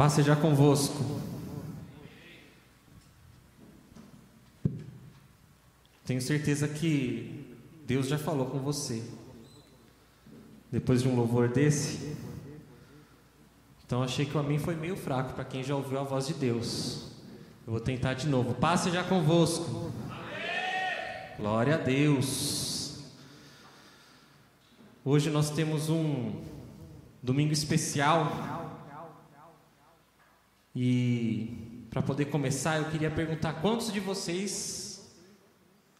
Paz seja convosco. Tenho certeza que Deus já falou com você. Depois de um louvor desse. Então achei que o amém foi meio fraco para quem já ouviu a voz de Deus. Eu vou tentar de novo. Paz seja convosco. Glória a Deus. Hoje nós temos um domingo especial. E para poder começar, eu queria perguntar quantos de vocês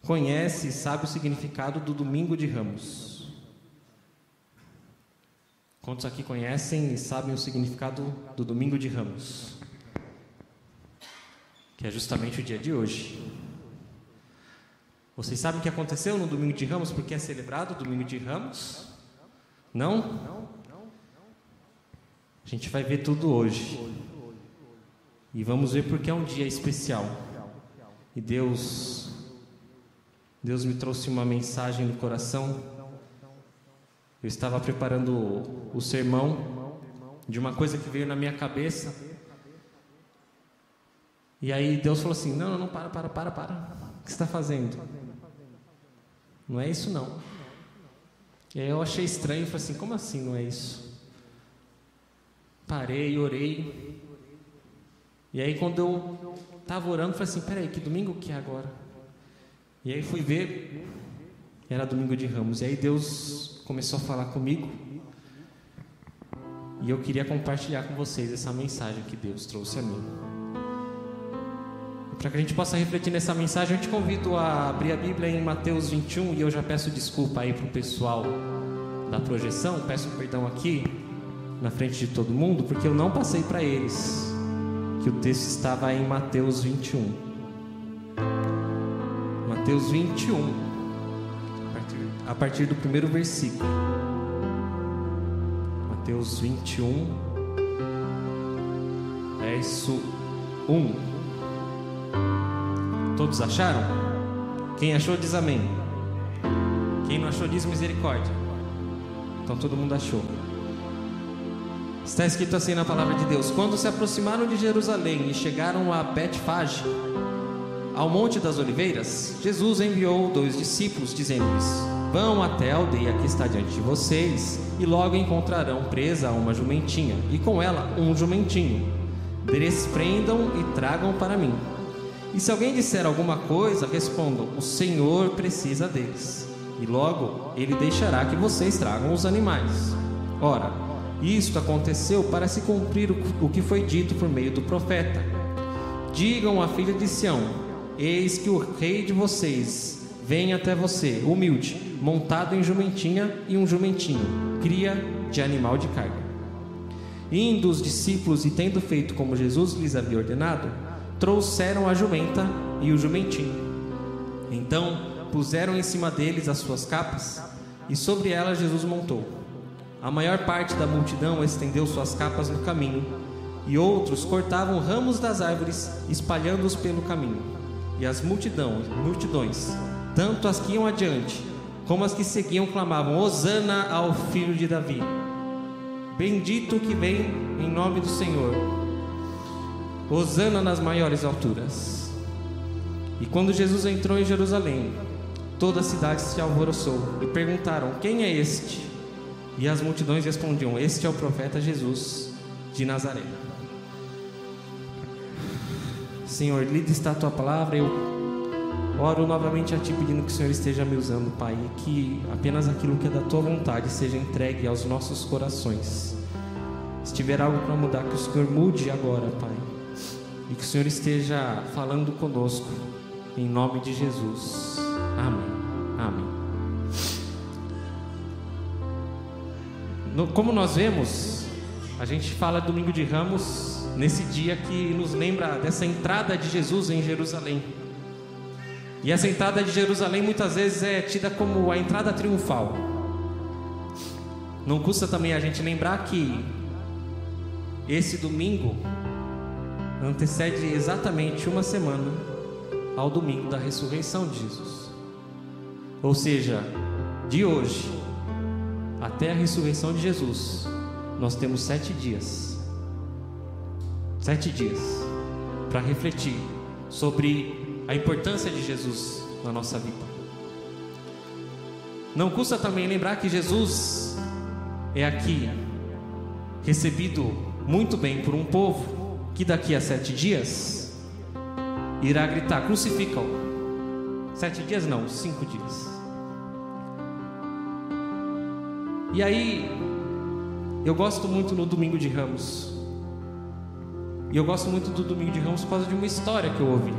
conhecem e sabem o significado do domingo de Ramos? Quantos aqui conhecem e sabem o significado do domingo de Ramos? Que é justamente o dia de hoje. Vocês sabem o que aconteceu no domingo de Ramos? Porque é celebrado o domingo de Ramos? Não? A gente vai ver tudo hoje. E vamos ver porque é um dia especial. E Deus Deus me trouxe uma mensagem no coração. Eu estava preparando o, sermão de uma coisa que veio na minha cabeça. E aí Deus falou assim: Não, não, para, para, para, para. O que está fazendo? Não é isso não. E aí eu achei estranho, falei assim: Como assim não é isso? Parei, orei. E aí quando eu estava orando, falei assim, peraí, que domingo que é agora? E aí fui ver, era domingo de ramos. E aí Deus começou a falar comigo. E eu queria compartilhar com vocês essa mensagem que Deus trouxe a mim. Para que a gente possa refletir nessa mensagem, eu te convido a abrir a Bíblia em Mateus 21 e eu já peço desculpa aí para o pessoal da projeção, peço perdão aqui na frente de todo mundo, porque eu não passei para eles que o texto estava em Mateus 21. Mateus 21, a partir, a partir do primeiro versículo. Mateus 21, verso 1. Todos acharam? Quem achou diz amém. Quem não achou diz misericórdia. Então todo mundo achou. Está escrito assim na palavra de Deus: Quando se aproximaram de Jerusalém e chegaram a Betfage, ao Monte das Oliveiras, Jesus enviou dois discípulos, dizendo-lhes: Vão até a aldeia que está diante de vocês, e logo encontrarão presa uma jumentinha, e com ela um jumentinho. Desprendam e tragam para mim. E se alguém disser alguma coisa, respondam: O Senhor precisa deles. E logo ele deixará que vocês tragam os animais. Ora, isto aconteceu para se cumprir o que foi dito por meio do profeta. Digam à filha de Sião: Eis que o rei de vocês vem até você, humilde, montado em jumentinha e um jumentinho, cria de animal de carga. Indo os discípulos e tendo feito como Jesus lhes havia ordenado, trouxeram a jumenta e o jumentinho. Então puseram em cima deles as suas capas, e sobre elas Jesus montou. A maior parte da multidão estendeu suas capas no caminho, e outros cortavam ramos das árvores, espalhando-os pelo caminho. E as multidões, multidões, tanto as que iam adiante, como as que seguiam, clamavam: Hosana ao filho de Davi. Bendito que vem em nome do Senhor. Hosana nas maiores alturas. E quando Jesus entrou em Jerusalém, toda a cidade se alvoroçou e perguntaram: Quem é este? E as multidões respondiam: Este é o profeta Jesus de Nazaré. Senhor, lida está a tua palavra. Eu oro novamente a ti pedindo que o Senhor esteja me usando, Pai, e que apenas aquilo que é da tua vontade seja entregue aos nossos corações. Se tiver algo para mudar, que o Senhor mude agora, Pai. E que o Senhor esteja falando conosco, em nome de Jesus. Amém. Amém. No, como nós vemos, a gente fala domingo de Ramos nesse dia que nos lembra dessa entrada de Jesus em Jerusalém. E essa entrada de Jerusalém muitas vezes é tida como a entrada triunfal. Não custa também a gente lembrar que esse domingo antecede exatamente uma semana ao domingo da ressurreição de Jesus. Ou seja, de hoje até a ressurreição de Jesus, nós temos sete dias. Sete dias para refletir sobre a importância de Jesus na nossa vida. Não custa também lembrar que Jesus é aqui recebido muito bem por um povo que daqui a sete dias irá gritar: crucifica-o. Sete dias não, cinco dias. E aí, eu gosto muito no domingo de Ramos. E eu gosto muito do domingo de Ramos por causa de uma história que eu ouvi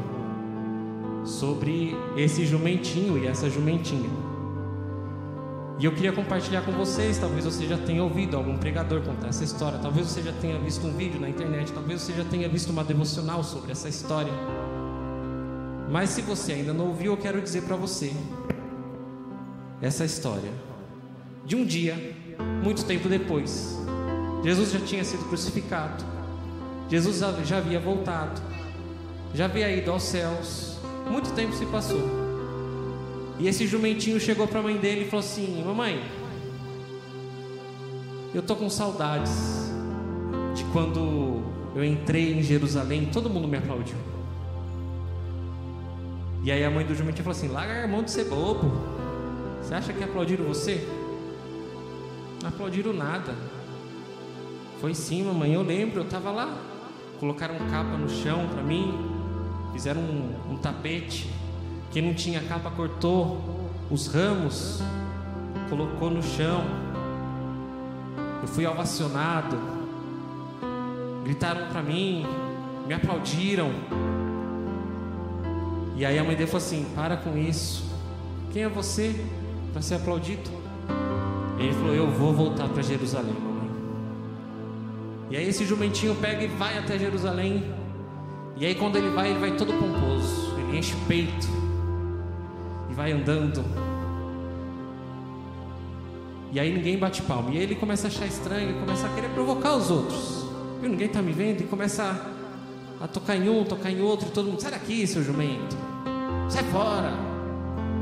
sobre esse jumentinho e essa jumentinha. E eu queria compartilhar com vocês, talvez você já tenha ouvido algum pregador contar essa história, talvez você já tenha visto um vídeo na internet, talvez você já tenha visto uma devocional sobre essa história. Mas se você ainda não ouviu, eu quero dizer para você essa história de um dia, muito tempo depois. Jesus já tinha sido crucificado. Jesus já havia voltado. Já havia ido aos céus. Muito tempo se passou. E esse jumentinho chegou para a mãe dele e falou assim: Mamãe, eu tô com saudades de quando eu entrei em Jerusalém, todo mundo me aplaudiu. E aí a mãe do jumentinho falou assim: Larga a mão de ser bobo. Você acha que aplaudiram você? Não aplaudiram nada. Foi sim, mamãe. Eu lembro, eu estava lá. Colocaram capa no chão para mim, fizeram um, um tapete quem não tinha capa cortou os ramos, colocou no chão. Eu fui ovacionado. Gritaram para mim, me aplaudiram. E aí a mãe dele falou assim: Para com isso. Quem é você para ser aplaudido? Ele falou: Eu vou voltar para Jerusalém, mamãe. E aí esse jumentinho pega e vai até Jerusalém. E aí quando ele vai, ele vai todo pomposo. Ele enche o peito e vai andando. E aí ninguém bate palma. E aí ele começa a achar estranho, começa a querer provocar os outros. E ninguém está me vendo e começa a, a, tocar em um, tocar em outro, e todo mundo, sai daqui, seu jumento. Sai fora.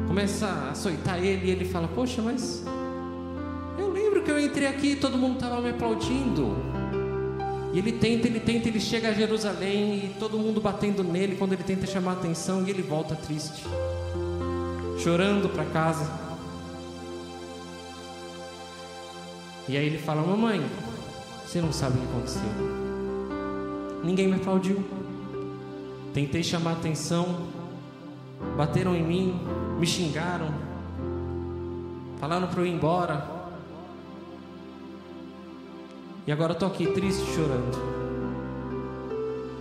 Começa a açoitar ele e ele fala, poxa, mas eu entrei aqui todo mundo estava me aplaudindo. E ele tenta, ele tenta, ele chega a Jerusalém e todo mundo batendo nele quando ele tenta chamar atenção e ele volta triste chorando para casa. E aí ele fala: Mamãe, você não sabe o que aconteceu. Ninguém me aplaudiu. Tentei chamar atenção, bateram em mim, me xingaram, falaram para eu ir embora. E agora estou aqui triste, chorando.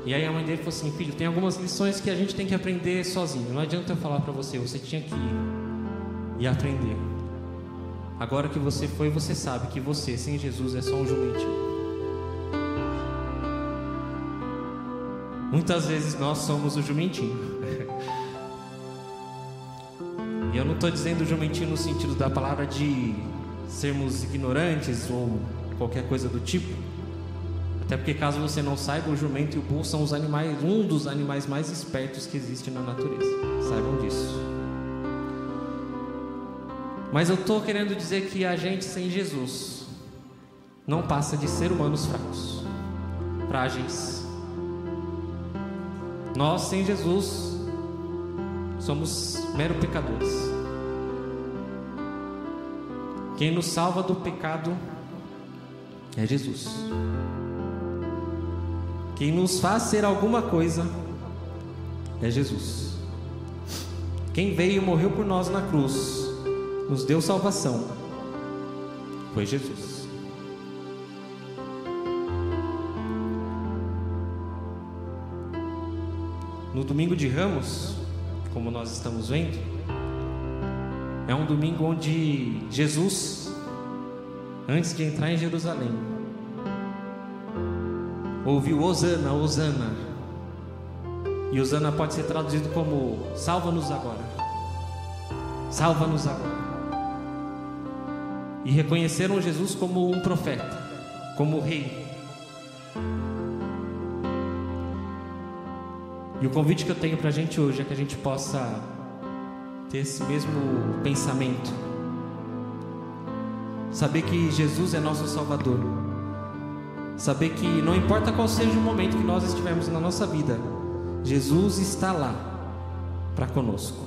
E aí a mãe dele falou assim: Filho, tem algumas lições que a gente tem que aprender sozinho. Não adianta eu falar para você, você tinha que ir e aprender. Agora que você foi, você sabe que você, sem Jesus, é só um jumentinho. Muitas vezes nós somos o jumentinho. e eu não estou dizendo jumentinho no sentido da palavra de sermos ignorantes ou qualquer coisa do tipo. Até porque caso você não saiba, o jumento e o burro são os animais, um dos animais mais espertos que existe na natureza. Saibam disso. Mas eu estou querendo dizer que a gente sem Jesus não passa de ser humanos fracos, frágeis. Nós sem Jesus somos mero pecadores. Quem nos salva do pecado é Jesus. Quem nos faz ser alguma coisa é Jesus. Quem veio e morreu por nós na cruz, nos deu salvação, foi Jesus. No domingo de Ramos, como nós estamos vendo, é um domingo onde Jesus, antes de entrar em Jerusalém, ouviu Osana, Osana. E Osana pode ser traduzido como salva-nos agora. Salva-nos agora. E reconheceram Jesus como um profeta, como rei. E o convite que eu tenho para a gente hoje é que a gente possa ter esse mesmo pensamento. Saber que Jesus é nosso Salvador Saber que não importa qual seja o momento que nós estivermos na nossa vida, Jesus está lá para conosco.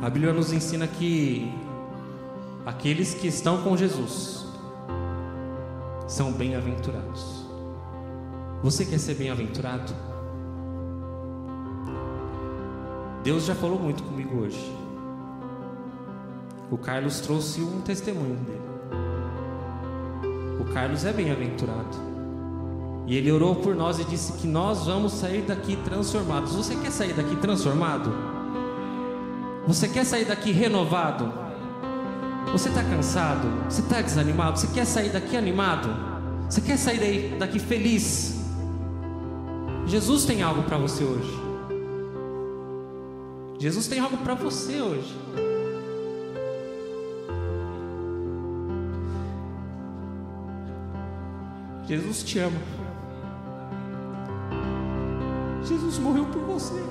A Bíblia nos ensina que aqueles que estão com Jesus são bem-aventurados. Você quer ser bem-aventurado? Deus já falou muito comigo hoje. O Carlos trouxe um testemunho dele. O Carlos é bem-aventurado. E ele orou por nós e disse que nós vamos sair daqui transformados. Você quer sair daqui transformado? Você quer sair daqui renovado? Você está cansado? Você está desanimado? Você quer sair daqui animado? Você quer sair daqui feliz? Jesus tem algo para você hoje. Jesus tem algo para você hoje. Jesus te ama. Jesus morreu por você.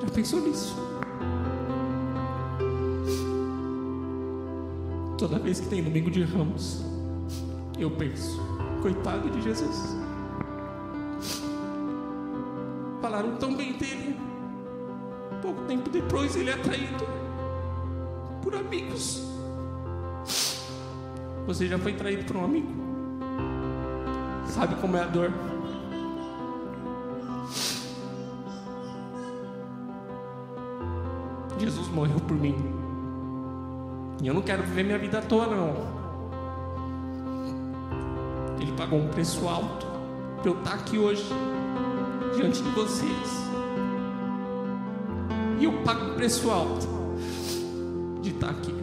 Já pensou nisso? Toda vez que tem domingo de ramos, eu penso, coitado de Jesus. Falaram tão bem dele. Pouco tempo depois ele é traído por amigos. Você já foi traído por um amigo? Sabe como é a dor? Jesus morreu por mim. E eu não quero viver minha vida à toa, não. Ele pagou um preço alto para eu estar aqui hoje, diante de vocês. E eu pago um preço alto de estar aqui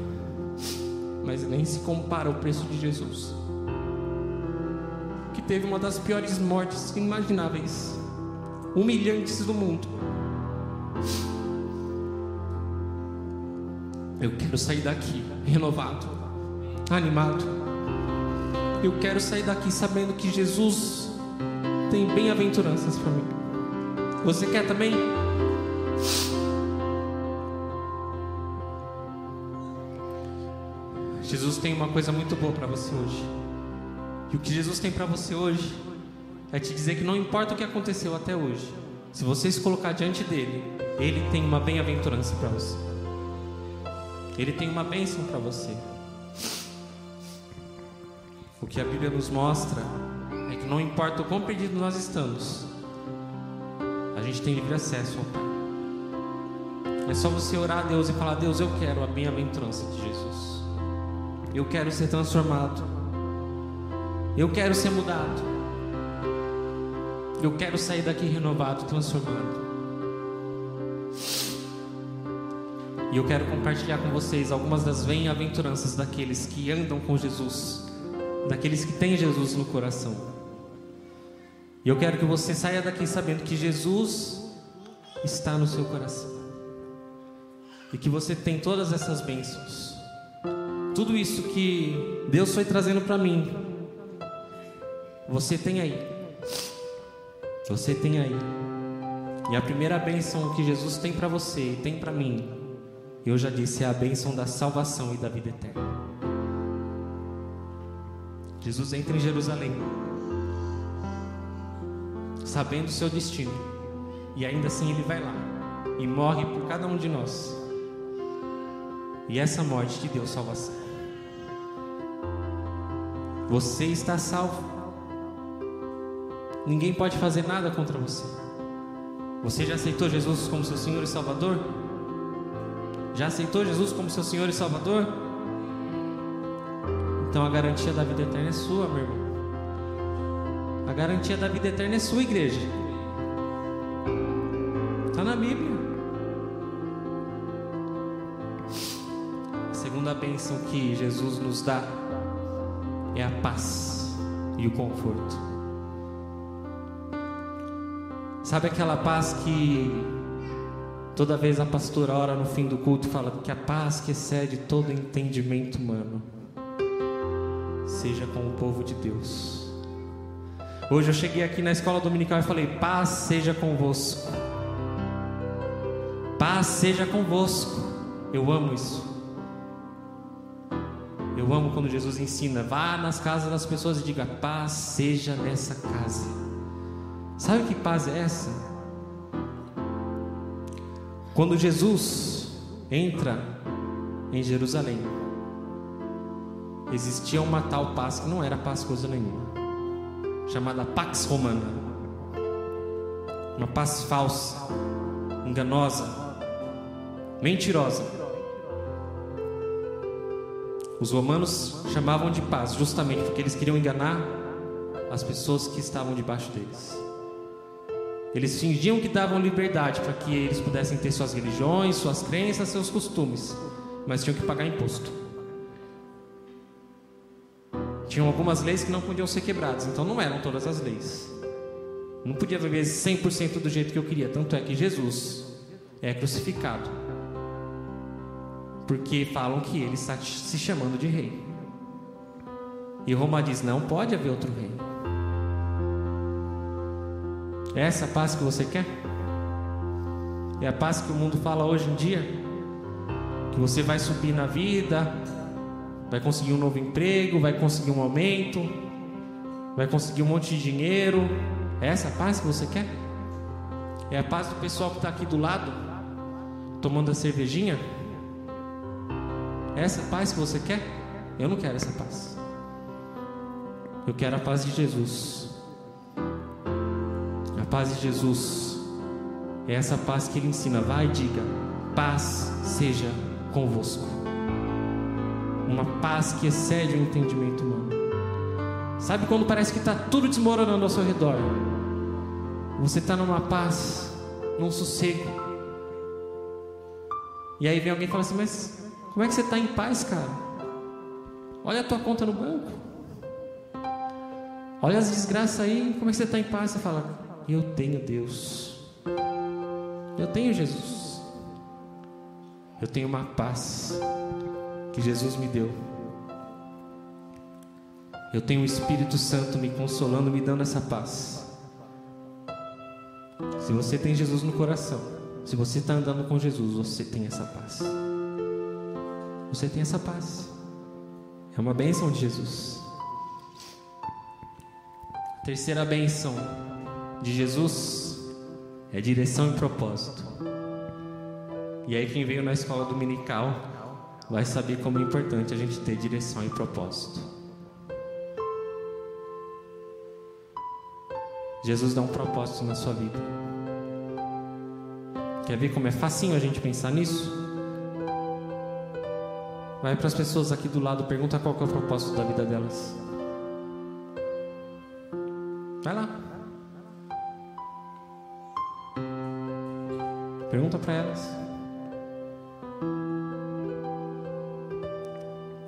mas nem se compara ao preço de Jesus, que teve uma das piores mortes inimagináveis, humilhantes do mundo. Eu quero sair daqui renovado, animado. Eu quero sair daqui sabendo que Jesus tem bem-aventuranças para mim. Você quer também? Tem uma coisa muito boa para você hoje. E o que Jesus tem para você hoje é te dizer que não importa o que aconteceu até hoje, se você se colocar diante dele, ele tem uma bem-aventurança para você. Ele tem uma bênção para você. O que a Bíblia nos mostra é que não importa o quão perdido nós estamos, a gente tem livre acesso ao Pai. É só você orar a Deus e falar: Deus, eu quero a bem-aventurança de Jesus. Eu quero ser transformado. Eu quero ser mudado. Eu quero sair daqui renovado, transformado. E eu quero compartilhar com vocês algumas das bem-aventuranças daqueles que andam com Jesus, daqueles que têm Jesus no coração. E eu quero que você saia daqui sabendo que Jesus está no seu coração. E que você tem todas essas bênçãos tudo isso que Deus foi trazendo para mim, você tem aí. Você tem aí. E a primeira bênção que Jesus tem para você e tem para mim, eu já disse, é a bênção da salvação e da vida eterna. Jesus entra em Jerusalém, sabendo o seu destino, e ainda assim ele vai lá e morre por cada um de nós. E essa morte te deu salvação. Você está salvo. Ninguém pode fazer nada contra você. Você já aceitou Jesus como seu Senhor e Salvador? Já aceitou Jesus como seu Senhor e Salvador? Então a garantia da vida eterna é sua, meu irmão. A garantia da vida eterna é sua, igreja. Está na Bíblia. A segunda bênção que Jesus nos dá é a paz e o conforto. Sabe aquela paz que toda vez a pastora ora no fim do culto fala que a paz que excede todo entendimento humano seja com o povo de Deus. Hoje eu cheguei aqui na escola dominical e falei: paz seja convosco. Paz seja convosco. Eu amo isso. Eu amo quando Jesus ensina: vá nas casas das pessoas e diga: paz seja nessa casa. Sabe que paz é essa? Quando Jesus entra em Jerusalém, existia uma tal paz que não era paz coisa nenhuma, chamada Pax Romana, uma paz falsa, enganosa, mentirosa. Os romanos chamavam de paz justamente porque eles queriam enganar as pessoas que estavam debaixo deles. Eles fingiam que davam liberdade para que eles pudessem ter suas religiões, suas crenças, seus costumes, mas tinham que pagar imposto. Tinham algumas leis que não podiam ser quebradas, então não eram todas as leis. Não podia viver 100% do jeito que eu queria, tanto é que Jesus é crucificado. Porque falam que ele está se chamando de rei. E Roma diz: não pode haver outro rei. É essa paz que você quer? É a paz que o mundo fala hoje em dia? Que você vai subir na vida, vai conseguir um novo emprego, vai conseguir um aumento, vai conseguir um monte de dinheiro. É essa paz que você quer? É a paz do pessoal que está aqui do lado, tomando a cervejinha? Essa a paz que você quer? Eu não quero essa paz. Eu quero a paz de Jesus paz de Jesus é essa paz que ele ensina. Vai e diga: paz seja convosco. Uma paz que excede o entendimento humano. Sabe quando parece que está tudo desmoronando ao seu redor? Você está numa paz, num sossego. E aí vem alguém e fala assim: Mas como é que você está em paz, cara? Olha a tua conta no banco. Olha as desgraças aí, como é que você está em paz? Você fala, eu tenho Deus. Eu tenho Jesus. Eu tenho uma paz que Jesus me deu. Eu tenho o Espírito Santo me consolando, me dando essa paz. Se você tem Jesus no coração, se você está andando com Jesus, você tem essa paz. Você tem essa paz. É uma bênção de Jesus. Terceira bênção de Jesus é direção e propósito. E aí, quem veio na escola dominical vai saber como é importante a gente ter direção e propósito. Jesus dá um propósito na sua vida. Quer ver como é facinho a gente pensar nisso? Vai para as pessoas aqui do lado, pergunta qual é o propósito da vida delas. Vai lá. Pergunta para elas.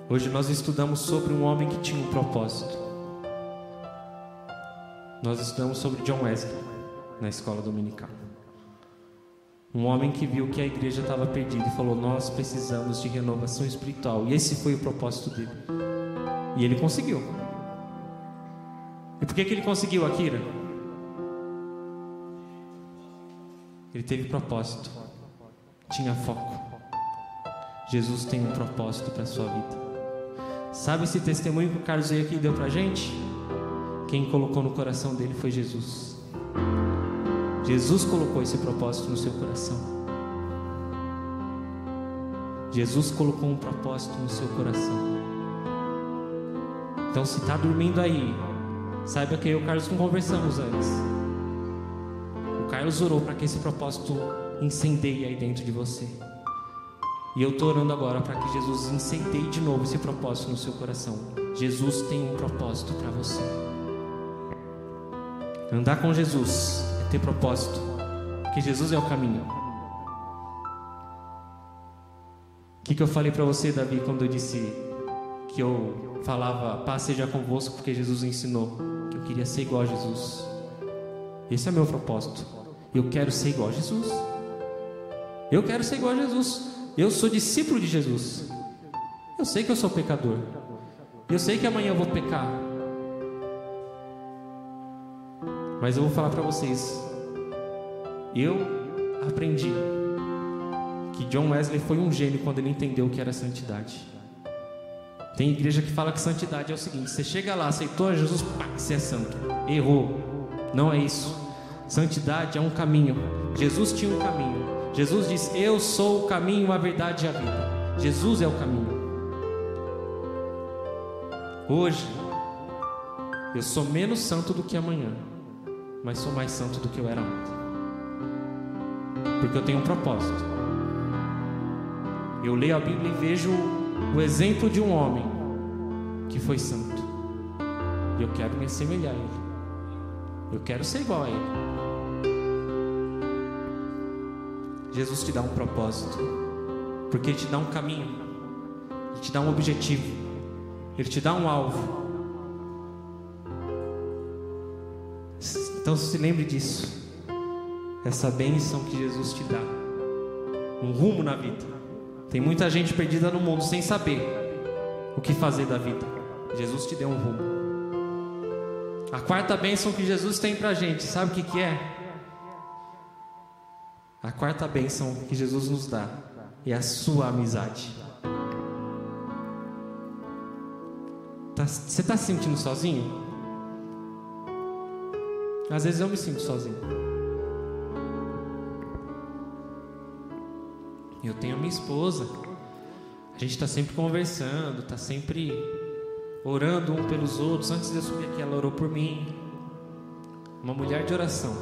Hoje nós estudamos sobre um homem que tinha um propósito. Nós estudamos sobre John Wesley na escola dominical. Um homem que viu que a igreja estava perdida e falou: Nós precisamos de renovação espiritual. E esse foi o propósito dele. E ele conseguiu. E por que, que ele conseguiu, Akira? Ele teve propósito, tinha foco. Jesus tem um propósito para a sua vida. Sabe esse testemunho que o Carlos veio aqui deu para gente? Quem colocou no coração dele foi Jesus. Jesus colocou esse propósito no seu coração. Jesus colocou um propósito no seu coração. Então, se está dormindo aí, saiba que eu e o Carlos conversamos antes. Carlos orou para que esse propósito incendeie aí dentro de você. E eu estou orando agora para que Jesus incendeie de novo esse propósito no seu coração. Jesus tem um propósito para você. Andar com Jesus ter propósito, porque Jesus é o caminho. O que, que eu falei para você, Davi, quando eu disse que eu falava paz seja convosco, porque Jesus ensinou que eu queria ser igual a Jesus. Esse é meu propósito. Eu quero ser igual a Jesus. Eu quero ser igual a Jesus. Eu sou discípulo de Jesus. Eu sei que eu sou pecador. Eu sei que amanhã eu vou pecar. Mas eu vou falar para vocês. Eu aprendi que John Wesley foi um gênio quando ele entendeu o que era santidade. Tem igreja que fala que santidade é o seguinte: você chega lá, aceitou Jesus, pá, você é santo. Errou. Não é isso. Santidade é um caminho. Jesus tinha um caminho. Jesus diz: Eu sou o caminho, a verdade e a vida. Jesus é o caminho. Hoje, eu sou menos santo do que amanhã, mas sou mais santo do que eu era ontem. Porque eu tenho um propósito. Eu leio a Bíblia e vejo o exemplo de um homem que foi santo. E eu quero me assemelhar a ele. Eu quero ser igual a ele. Jesus te dá um propósito, porque ele te dá um caminho, ele te dá um objetivo, ele te dá um alvo. Então se lembre disso, essa bênção que Jesus te dá, um rumo na vida. Tem muita gente perdida no mundo sem saber o que fazer da vida. Jesus te deu um rumo. A quarta bênção que Jesus tem pra gente, sabe o que, que é? A quarta bênção que Jesus nos dá é a sua amizade. Tá, você está se sentindo sozinho? Às vezes eu me sinto sozinho. Eu tenho a minha esposa. A gente está sempre conversando, está sempre orando um pelos outros. Antes de eu subir aqui, ela orou por mim. Uma mulher de oração.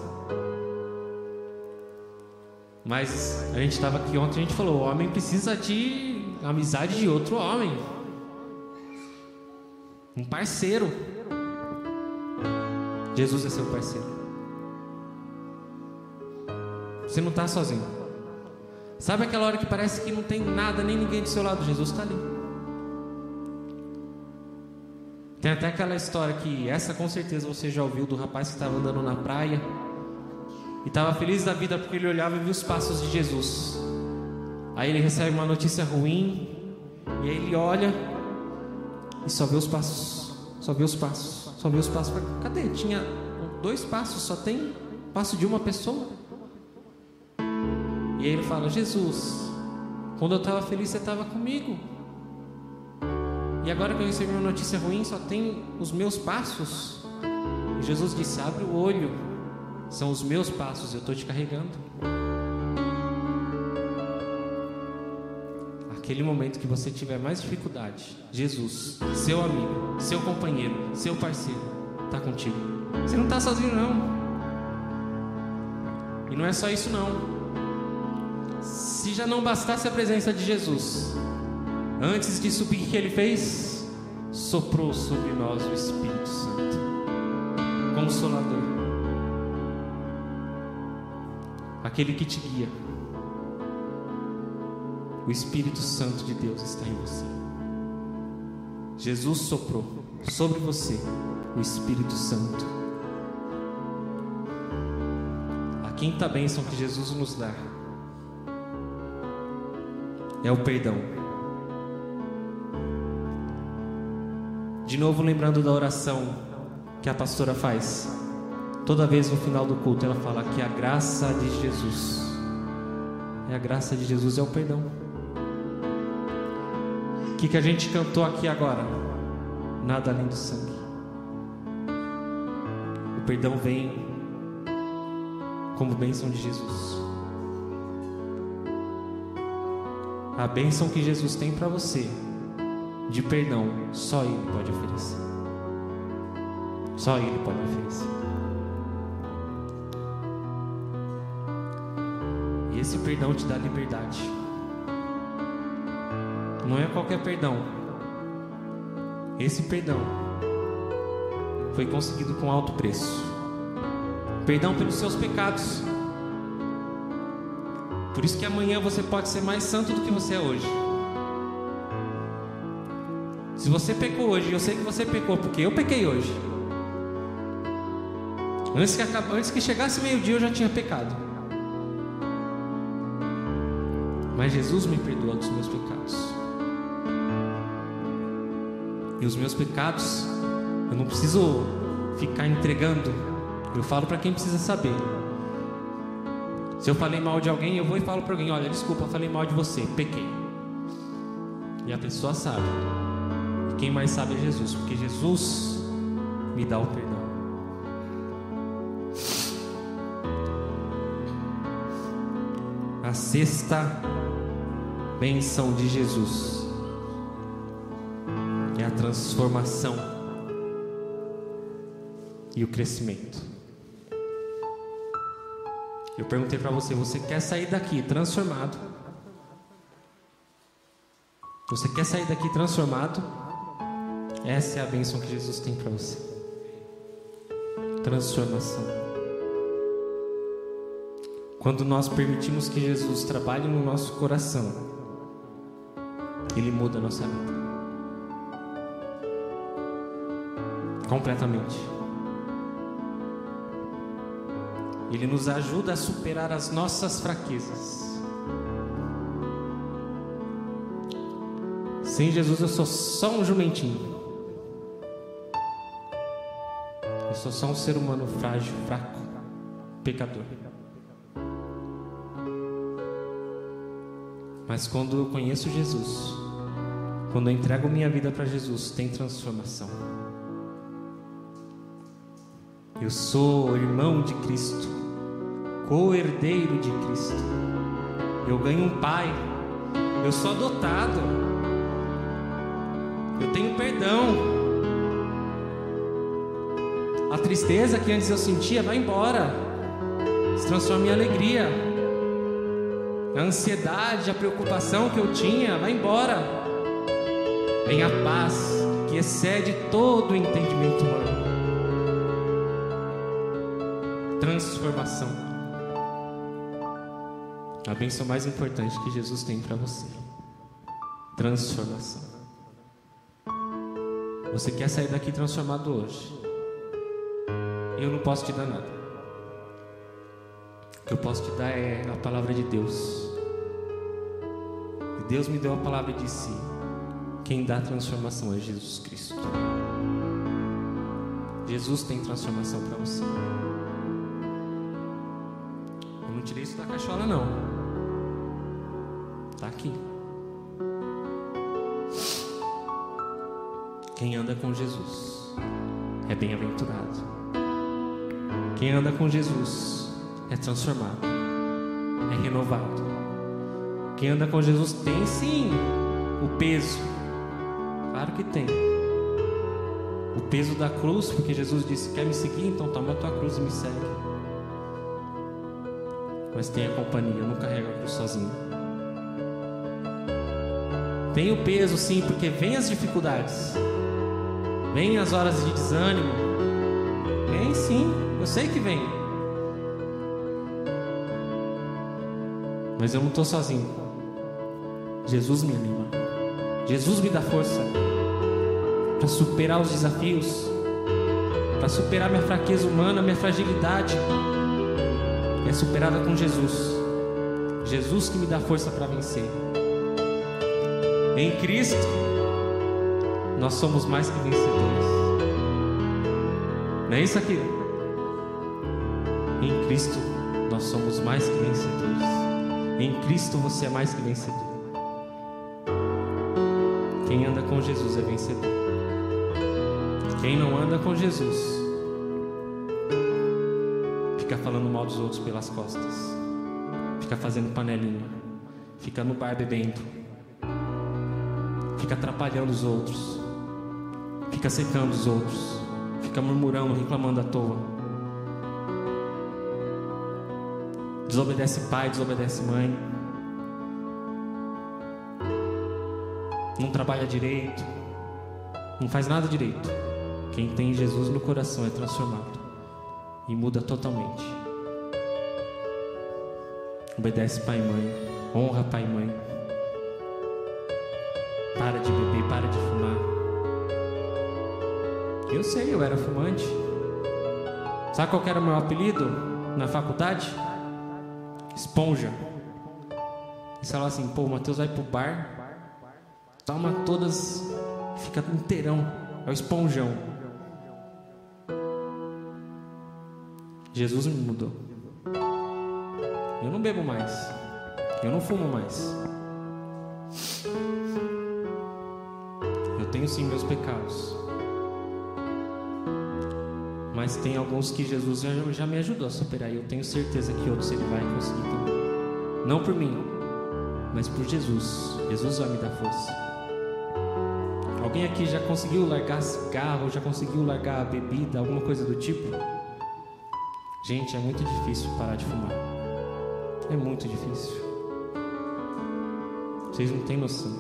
Mas a gente estava aqui ontem, a gente falou: o homem precisa de amizade de outro homem, um parceiro. Jesus é seu parceiro. Você não está sozinho. Sabe aquela hora que parece que não tem nada, nem ninguém do seu lado? Jesus está ali. Tem até aquela história que, essa com certeza você já ouviu, do rapaz que estava andando na praia e estava feliz da vida porque ele olhava e via os passos de Jesus. Aí ele recebe uma notícia ruim e aí ele olha e só vê os passos, só vê os passos, só vê os passos. Cadê? Tinha dois passos, só tem passo de uma pessoa. E aí ele fala: Jesus, quando eu estava feliz, você estava comigo. E agora que eu recebi uma notícia ruim, só tem os meus passos. E Jesus disse: Abre o olho, são os meus passos, eu estou te carregando. Aquele momento que você tiver mais dificuldade, Jesus, seu amigo, seu companheiro, seu parceiro, está contigo. Você não está sozinho, não. E não é só isso, não. Se já não bastasse a presença de Jesus, antes subir, o que ele fez? Soprou sobre nós o Espírito Santo, Consolador, aquele que te guia. O Espírito Santo de Deus está em você. Jesus soprou sobre você o Espírito Santo. A quinta bênção que Jesus nos dá é o perdão. De novo, lembrando da oração que a pastora faz. Toda vez no final do culto, ela fala que a graça de Jesus, é a graça de Jesus é o perdão. O que, que a gente cantou aqui agora? Nada além do sangue. O perdão vem como bênção de Jesus. A bênção que Jesus tem para você de perdão, só Ele pode oferecer. Só Ele pode oferecer. E esse perdão te dá liberdade. Não é qualquer perdão. Esse perdão foi conseguido com alto preço. Perdão pelos seus pecados. Por isso que amanhã você pode ser mais santo do que você é hoje. Se você pecou hoje, eu sei que você pecou, porque eu pequei hoje. Antes que, antes que chegasse meio-dia, eu já tinha pecado. Mas Jesus me perdoa dos meus pecados. E os meus pecados, eu não preciso ficar entregando. Eu falo para quem precisa saber. Se eu falei mal de alguém, eu vou e falo para alguém: Olha, desculpa, eu falei mal de você, pequei. E a pessoa sabe. quem mais sabe é Jesus, porque Jesus me dá o perdão. A sexta benção de Jesus transformação e o crescimento. Eu perguntei para você: você quer sair daqui transformado? Você quer sair daqui transformado? Essa é a bênção que Jesus tem para você. Transformação. Quando nós permitimos que Jesus trabalhe no nosso coração, Ele muda a nossa vida. Completamente. Ele nos ajuda a superar as nossas fraquezas. Sem Jesus eu sou só um jumentinho. Eu sou só um ser humano frágil, fraco, pecador. Mas quando eu conheço Jesus, quando eu entrego minha vida para Jesus, tem transformação. Eu sou irmão de Cristo, co-herdeiro de Cristo. Eu ganho um pai, eu sou adotado. Eu tenho perdão. A tristeza que antes eu sentia vai embora, se transforma em alegria. A ansiedade, a preocupação que eu tinha vai embora. Vem a paz que excede todo o entendimento humano. Transformação. A bênção mais importante que Jesus tem para você. Transformação. Você quer sair daqui transformado hoje? Eu não posso te dar nada. O que eu posso te dar é a palavra de Deus. E Deus me deu a palavra de si. Quem dá transformação é Jesus Cristo. Jesus tem transformação para você. Isso da cachola, não. Está aqui. Quem anda com Jesus é bem-aventurado. Quem anda com Jesus é transformado, é renovado. Quem anda com Jesus tem sim o peso, claro que tem. O peso da cruz, porque Jesus disse: Quer me seguir? Então toma a tua cruz e me segue. Mas tem a companhia, não carrega a cruz sozinho. Tem o peso sim, porque vem as dificuldades. Vem as horas de desânimo. Vem sim, eu sei que vem. Mas eu não estou sozinho. Jesus me anima. Jesus me dá força para superar os desafios, para superar minha fraqueza humana, minha fragilidade. É superada com Jesus. Jesus que me dá força para vencer. Em Cristo nós somos mais que vencedores. Não é isso aqui? Em Cristo nós somos mais que vencedores. Em Cristo você é mais que vencedor. Quem anda com Jesus é vencedor. Quem não anda com Jesus fica falando mal dos outros pelas costas, fica fazendo panelinha, fica no bar bebendo, fica atrapalhando os outros, fica secando os outros, fica murmurando, reclamando à toa. Desobedece pai, desobedece mãe. Não trabalha direito, não faz nada direito. Quem tem Jesus no coração é transformado e muda totalmente. Obedece pai e mãe, honra pai e mãe. Para de beber, para de fumar. Eu sei, eu era fumante. Sabe qual era o meu apelido na faculdade? Esponja. Eles falavam assim, pô, o Matheus vai pro bar, toma todas, fica inteirão. É o esponjão. Jesus me mudou. Eu não bebo mais. Eu não fumo mais. tenho sim meus pecados. Mas tem alguns que Jesus já, já me ajudou a superar. E eu tenho certeza que outros ele vai conseguir também. Não por mim, mas por Jesus. Jesus vai me dar força. Alguém aqui já conseguiu largar cigarro, já conseguiu largar bebida, alguma coisa do tipo? Gente, é muito difícil parar de fumar. É muito difícil. Vocês não têm noção.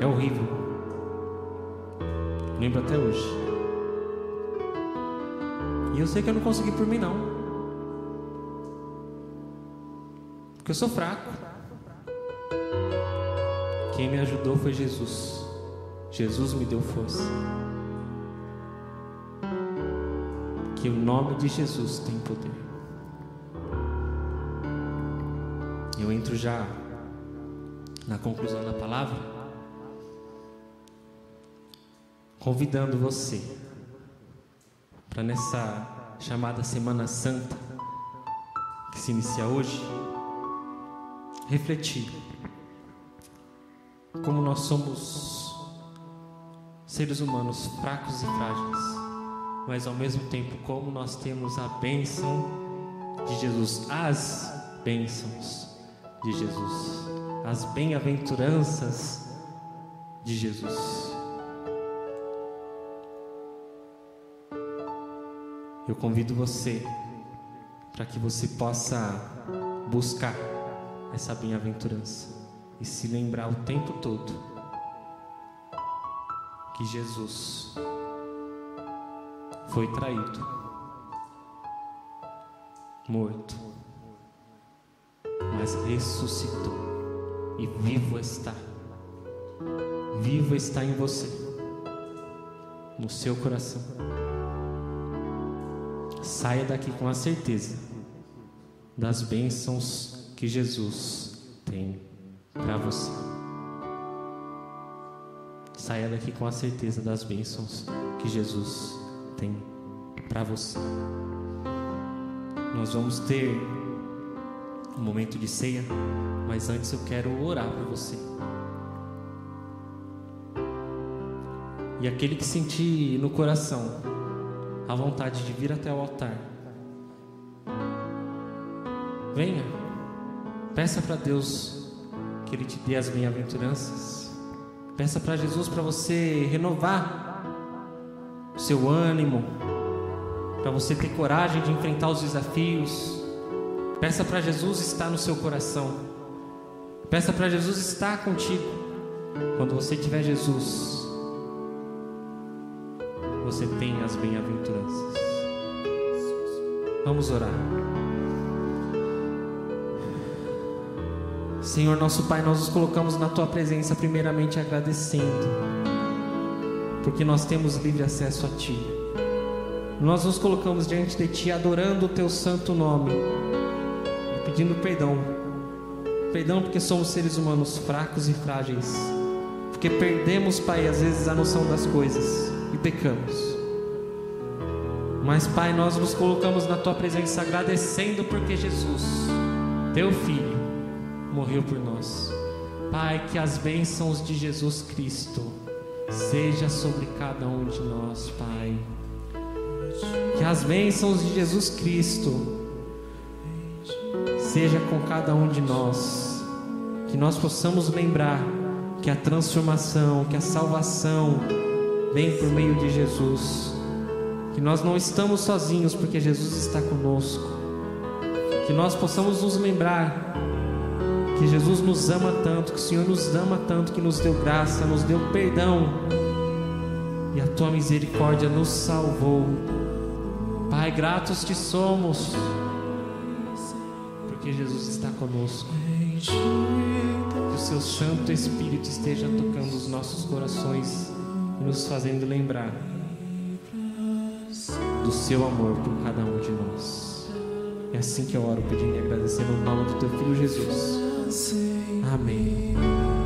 É horrível. Lembro até hoje. E eu sei que eu não consegui por mim, não. Porque eu sou fraco. Quem me ajudou foi Jesus. Jesus me deu força. Que o nome de Jesus tem poder. Eu entro já na conclusão da palavra, convidando você para nessa chamada Semana Santa, que se inicia hoje, refletir como nós somos seres humanos fracos e frágeis, mas ao mesmo tempo como nós temos a bênção de Jesus, as bênçãos de Jesus, as bem-aventuranças de Jesus. Eu convido você para que você possa buscar essa bem-aventurança e se lembrar o tempo todo que Jesus foi traído, morto, mas ressuscitou e vivo está. Vivo está em você, no seu coração. Saia daqui com a certeza das bênçãos que Jesus tem para você. Saia daqui com a certeza das bênçãos que Jesus tem para você. Nós vamos ter um momento de ceia, mas antes eu quero orar para você. E aquele que sentir no coração a vontade de vir até o altar, venha, peça para Deus que Ele te dê as bem-aventuranças, peça para Jesus para você renovar o seu ânimo, para você ter coragem de enfrentar os desafios. Peça para Jesus estar no seu coração. Peça para Jesus estar contigo. Quando você tiver Jesus, você tem as bem-aventuranças. Vamos orar. Senhor nosso Pai, nós nos colocamos na tua presença, primeiramente agradecendo, porque nós temos livre acesso a ti. Nós nos colocamos diante de ti, adorando o teu santo nome e pedindo perdão. Perdão porque somos seres humanos fracos e frágeis, porque perdemos, Pai, às vezes a noção das coisas e pecamos. Mas, Pai, nós nos colocamos na tua presença agradecendo porque Jesus, teu filho, morreu por nós. Pai, que as bênçãos de Jesus Cristo seja sobre cada um de nós, Pai. Que as bênçãos de Jesus Cristo seja com cada um de nós. Que nós possamos lembrar que a transformação, que a salvação vem por meio de Jesus. Que nós não estamos sozinhos porque Jesus está conosco. Que nós possamos nos lembrar que Jesus nos ama tanto, que o Senhor nos ama tanto, que nos deu graça, nos deu perdão e a tua misericórdia nos salvou. Pai, gratos te somos, porque Jesus está conosco. Que o seu Santo Espírito esteja tocando os nossos corações e nos fazendo lembrar do seu amor por cada um de nós. É assim que eu oro, pedindo e agradecendo o nome do teu filho Jesus. Amém.